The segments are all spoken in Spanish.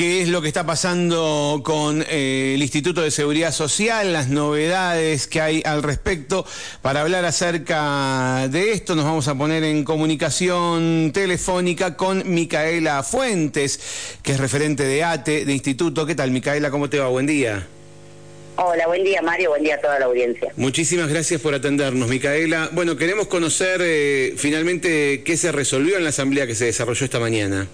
qué es lo que está pasando con eh, el Instituto de Seguridad Social, las novedades que hay al respecto. Para hablar acerca de esto nos vamos a poner en comunicación telefónica con Micaela Fuentes, que es referente de ATE, de Instituto. ¿Qué tal, Micaela? ¿Cómo te va? Buen día. Hola, buen día Mario, buen día a toda la audiencia. Muchísimas gracias por atendernos, Micaela. Bueno, queremos conocer eh, finalmente qué se resolvió en la asamblea que se desarrolló esta mañana.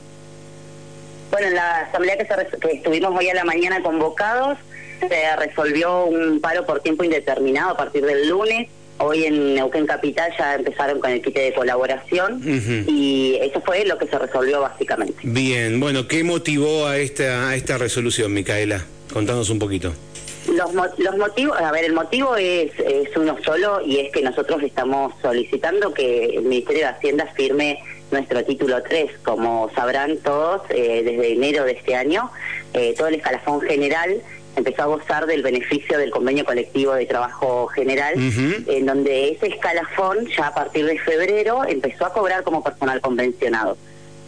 Bueno, en la asamblea que, estuvimos hoy a la mañana convocados, se resolvió un paro por tiempo indeterminado a partir del lunes. Hoy en Neuquén Capital ya empezaron con el kit de colaboración y eso fue lo que se resolvió básicamente. Bien, bueno, ¿qué motivó a esta, a esta resolución, Micaela? Contanos un poquito. Los, los motivos, a ver, el motivo es, es uno solo y es que nosotros estamos solicitando que el Ministerio de Hacienda firme nuestro título 3. Como sabrán todos, eh, desde enero de este año, eh, todo el escalafón general empezó a gozar del beneficio del convenio colectivo de trabajo general, en donde ese escalafón ya a partir de febrero empezó a cobrar como personal convencionado.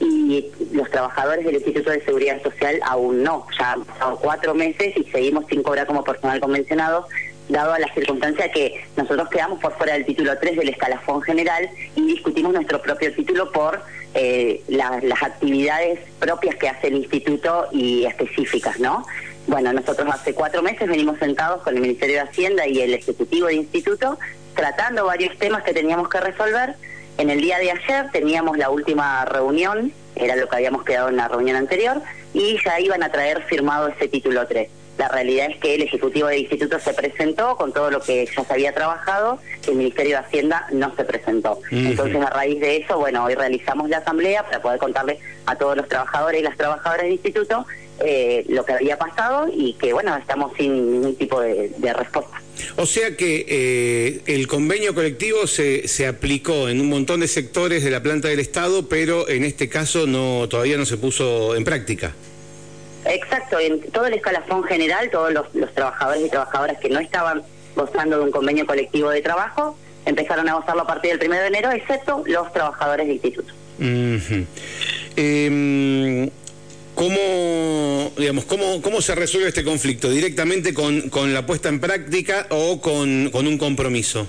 Y los trabajadores del Instituto de Seguridad Social aún no, ya han pasado cuatro meses y seguimos sin cobrar como personal convencionado, dado a la circunstancia que nosotros quedamos por fuera del título 3 del escalafón general y discutimos nuestro propio título por eh, las actividades propias que hace el instituto y específicas, ¿no? Bueno, nosotros hace cuatro meses venimos sentados con el Ministerio de Hacienda y el Ejecutivo del Instituto tratando varios temas que teníamos que resolver. En el día de ayer teníamos la última reunión, era lo que habíamos quedado en la reunión anterior, y ya iban a traer firmado ese título 3. La realidad es que el Ejecutivo del Instituto se presentó con todo lo que ya se había trabajado, el Ministerio de Hacienda no se presentó. Entonces, a raíz de eso, bueno, hoy realizamos la asamblea para poder contarle a todos los trabajadores y las trabajadoras del Instituto eh, lo que había pasado y que, bueno, estamos sin ningún tipo de, respuesta. O sea que eh, el convenio colectivo se, se aplicó en un montón de sectores de la planta del Estado, pero en este caso no todavía no se puso en práctica. Exacto, en todo el escalafón general, todos los, trabajadores y trabajadoras que no estaban gozando de un convenio colectivo de trabajo empezaron a gozarlo a partir del 1 de enero, excepto los trabajadores de instituto. Em, ¿Cómo, digamos, cómo, ¿Cómo se resuelve este conflicto? ¿Directamente con, con la puesta en práctica o con, con un compromiso?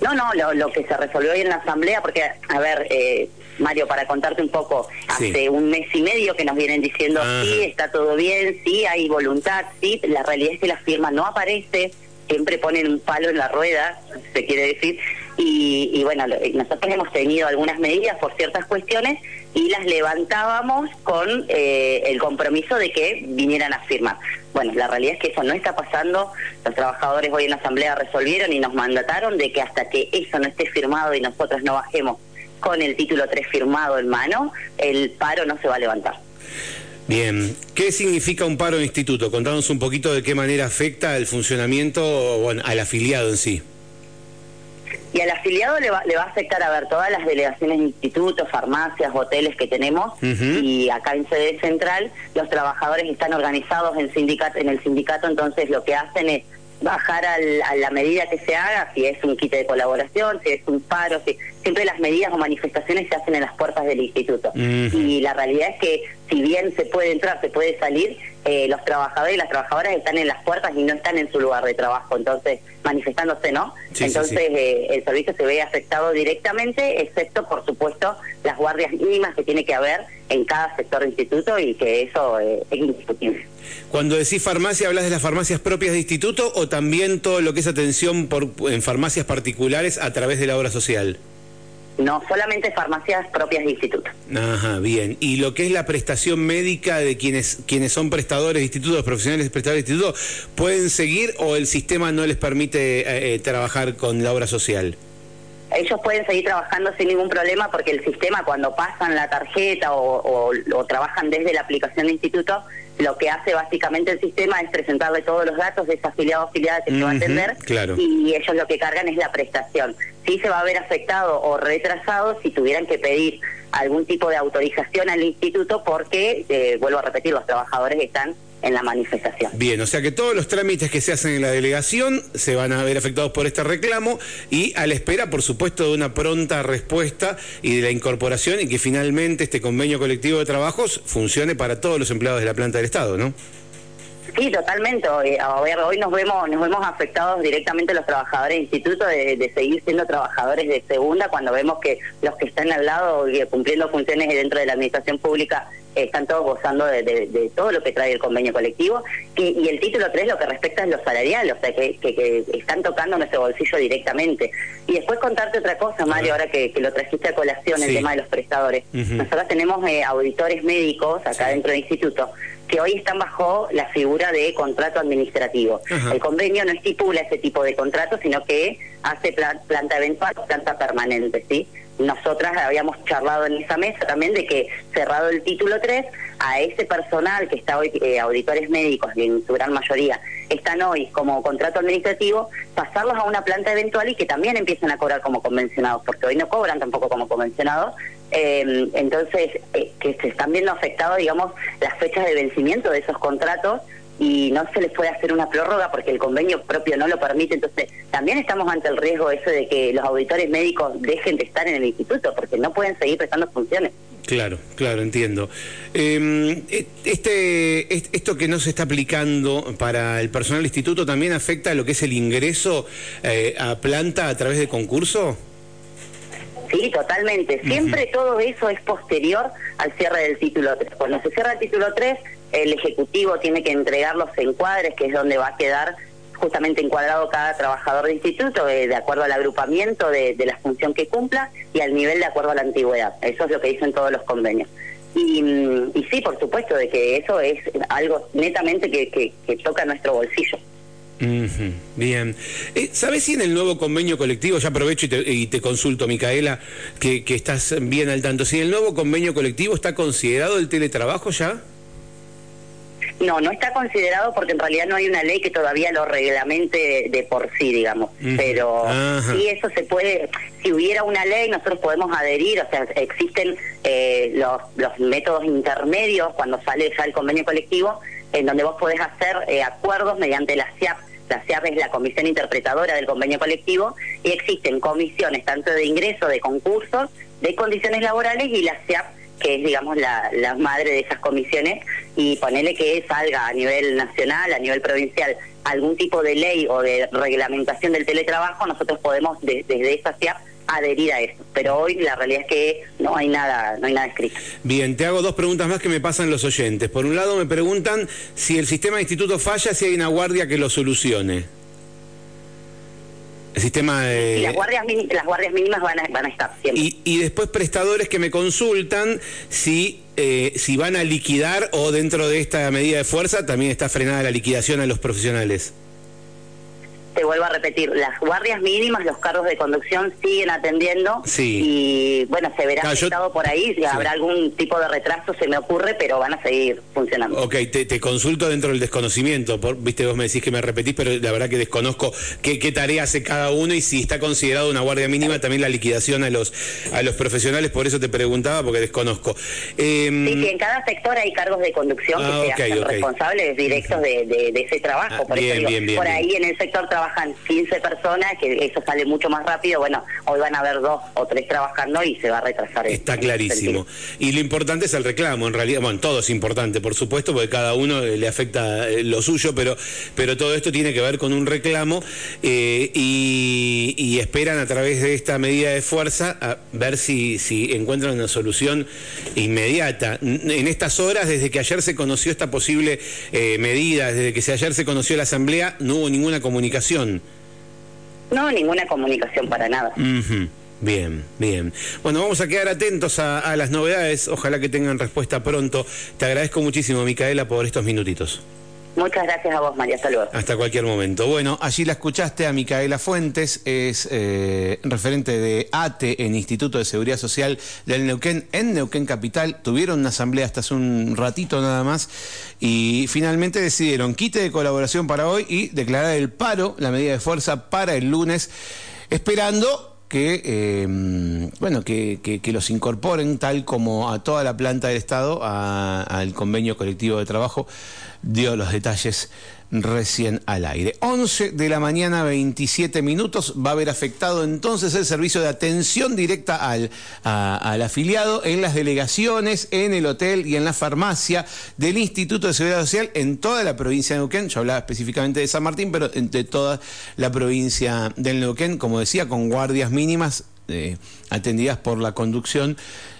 No, no, lo, lo, que se resolvió hoy en la asamblea, porque, a ver, eh, Mario, para contarte un poco, hace un mes y medio que nos vienen diciendo, sí, está todo bien, sí, hay voluntad, sí, la realidad es que la firma no aparece, siempre ponen un palo en la rueda, se quiere decir, y, bueno, nosotros hemos tenido algunas medidas por ciertas cuestiones y las levantábamos con eh, el compromiso de que vinieran a firmar. Bueno, la realidad es que eso no está pasando. Los trabajadores hoy en la Asamblea resolvieron y nos mandataron de que hasta que eso no esté firmado y nosotros no bajemos con el título 3 firmado en mano, el paro no se va a levantar. Bien, ¿qué significa un paro de instituto? Contanos un poquito de qué manera afecta el funcionamiento bueno, al afiliado en sí. Y al afiliado le va, le va a afectar a ver todas las delegaciones de institutos, farmacias, hoteles que tenemos y acá en sede central los trabajadores están organizados en sindicato, en el sindicato, entonces lo que hacen es bajar a la medida que se haga, si es un kit de colaboración, si es un paro, si, siempre las medidas o manifestaciones se hacen en las puertas del instituto. Y la realidad es que si bien se puede entrar, se puede salir, eh, los trabajadores y las trabajadoras están en las puertas y no están en su lugar de trabajo, entonces manifestándose, ¿no? entonces eh, el servicio se ve afectado directamente, excepto, por supuesto, las guardias mínimas que tiene que haber en cada sector de instituto y que eso eh, es indiscutible. Cuando decís farmacia, ¿hablas de las farmacias propias de instituto o también todo lo que es atención por, en farmacias particulares a través de la obra social? No, solamente farmacias propias de instituto. Ajá, bien. ¿Y lo que es la prestación médica de quienes, quienes son prestadores de institutos, profesionales prestadores de instituto, pueden seguir o el sistema no les permite eh, eh, trabajar con la obra social? ellos pueden seguir trabajando sin ningún problema porque el sistema cuando pasan la tarjeta o, trabajan desde la aplicación de instituto, lo que hace básicamente el sistema es presentarle todos los datos de esa afiliado o afiliada que se va a atender y ellos lo que cargan es la prestación. Sí se va a ver afectado o retrasado si tuvieran que pedir algún tipo de autorización al instituto porque, eh, vuelvo a repetir, los trabajadores están en la manifestación. Bien, o sea que todos los trámites que se hacen en la delegación se van a ver afectados por este reclamo y a la espera, por supuesto, de una pronta respuesta y de la incorporación y que finalmente este convenio colectivo de trabajos funcione para todos los empleados de la planta del Estado, ¿no? Sí, totalmente. A ver, hoy nos vemos nos vemos afectados directamente los trabajadores del instituto de, seguir siendo trabajadores de segunda cuando vemos que los que están al lado cumpliendo funciones dentro de la administración pública están todos gozando de, todo lo que trae el convenio colectivo y, el título 3 lo que respecta es lo salarial, o sea, que, están tocando nuestro bolsillo directamente. Y después contarte otra cosa, Mario, ahora que, lo trajiste a colación, el tema de los prestadores. Nosotros tenemos eh, auditores médicos acá dentro del instituto que hoy están bajo la figura de contrato administrativo. El convenio no estipula ese tipo de contrato, sino que hace planta eventual planta permanente, ¿sí? Nosotras habíamos charlado en esa mesa también de que cerrado el título 3, a ese personal que está hoy, eh, auditores médicos, en su gran mayoría, están hoy como contrato administrativo, pasarlos a una planta eventual y que también empiecen a cobrar como convencionados, porque hoy no cobran tampoco como convencionados, eh, entonces que se están viendo afectados, digamos, las fechas de vencimiento de esos contratos y no se les puede hacer una prórroga porque el convenio propio no lo permite. Entonces, también estamos ante el riesgo eso de que los auditores médicos dejen de estar en el instituto porque no pueden seguir prestando funciones. Claro, claro, entiendo. Em, este, esto que no se está aplicando para el personal del instituto también afecta a lo que es el ingreso eh, a planta a través de concurso. Sí, totalmente. Siempre todo eso es posterior al cierre del título 3. Cuando se cierra el título 3, el Ejecutivo tiene que entregar los encuadres, que es donde va a quedar justamente encuadrado cada trabajador de instituto eh, de acuerdo al agrupamiento de, la función que cumpla y al nivel de acuerdo a la antigüedad. Eso es lo que dicen todos los convenios. Y, y sí, por supuesto, de que eso es algo netamente que, que toca nuestro bolsillo. Bien. Eh, ¿Sabes si en el nuevo convenio colectivo, ya aprovecho y te, consulto, Micaela, que, estás bien al tanto, si en el nuevo convenio colectivo está considerado el teletrabajo ya? No, no está considerado porque en realidad no hay una ley que todavía lo reglamente de, por sí, digamos. Pero si eso se puede, si hubiera una ley, nosotros podemos adherir, o sea, existen eh, los, los métodos intermedios cuando sale ya el convenio colectivo, en donde vos podés hacer eh, acuerdos mediante la CIAP la CIAP es la comisión interpretadora del convenio colectivo y existen comisiones tanto de ingreso, de concursos, de condiciones laborales y la CIAP que es, digamos, la, madre de esas comisiones, y ponerle que salga a nivel nacional, a nivel provincial, algún tipo de ley o de reglamentación del teletrabajo, nosotros podemos desde esa CIAP adherir a eso. Pero hoy la realidad es que no hay nada, no hay nada escrito. Bien, te hago dos preguntas más que me pasan los oyentes. Por un lado me preguntan si el sistema de instituto falla, si hay una guardia que lo solucione. El sistema de... las, guardias las guardias mínimas van a, van a estar siempre. Y, después prestadores que me consultan si, eh, si van a liquidar o dentro de esta medida de fuerza también está frenada la liquidación a los profesionales te vuelvo a repetir, las guardias mínimas, los cargos de conducción siguen atendiendo y bueno, se verá afectado por ahí, si habrá algún tipo de retraso, se me ocurre, pero van a seguir funcionando. Ok, te, consulto dentro del desconocimiento, por, viste, vos me decís que me repetís, pero la verdad que desconozco qué, qué tarea hace cada uno y si está considerado una guardia mínima también la liquidación a los, a los profesionales, por eso te preguntaba, porque desconozco. Em, sí, sí, en cada sector hay cargos de conducción que ah, se hacen responsables directos de, ese trabajo, ah, por eso por ahí en el sector trabajo trabajan 15 personas, que eso sale mucho más rápido, bueno, hoy van a haber dos o tres trabajando y se va a retrasar. Está clarísimo. Y lo importante es el reclamo, en realidad, bueno, todo es importante, por supuesto, porque cada uno le afecta eh, lo suyo, pero, pero todo esto tiene que ver con un reclamo eh, y, esperan a través de esta medida de fuerza a ver si, si encuentran una solución inmediata. En estas horas, desde que ayer se conoció esta posible eh, medida, desde que ayer se conoció la Asamblea, no hubo ninguna comunicación no, ninguna comunicación para nada. Bien, bien. Bueno, vamos a quedar atentos a, las novedades. Ojalá que tengan respuesta pronto. Te agradezco muchísimo, Micaela, por estos minutitos. Muchas gracias a vos, María. Hasta Hasta cualquier momento. Bueno, allí la escuchaste a Micaela Fuentes, es eh, referente de ATE en Instituto de Seguridad Social del Neuquén, en Neuquén Capital. Tuvieron una asamblea hasta hace un ratito nada más y finalmente decidieron quite de colaboración para hoy y declarar el paro, la medida de fuerza para el lunes, esperando que, eh, bueno, que, que, los incorporen tal como a toda la planta del Estado al convenio colectivo de trabajo. Dio los detalles recién al aire. 11 de la mañana, 27 minutos. Va a haber afectado entonces el servicio de atención directa al, al afiliado en las delegaciones, en el hotel y en la farmacia del Instituto de Seguridad Social en toda la provincia de Neuquén. Yo hablaba específicamente de San Martín, pero de toda la provincia del Neuquén, como decía, con guardias mínimas eh, atendidas por la conducción,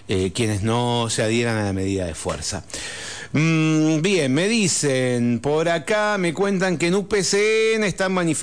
eh, quienes no se adhieran a la medida de fuerza. Mm, bien, me dicen, por acá me cuentan que en UPCN están manifestando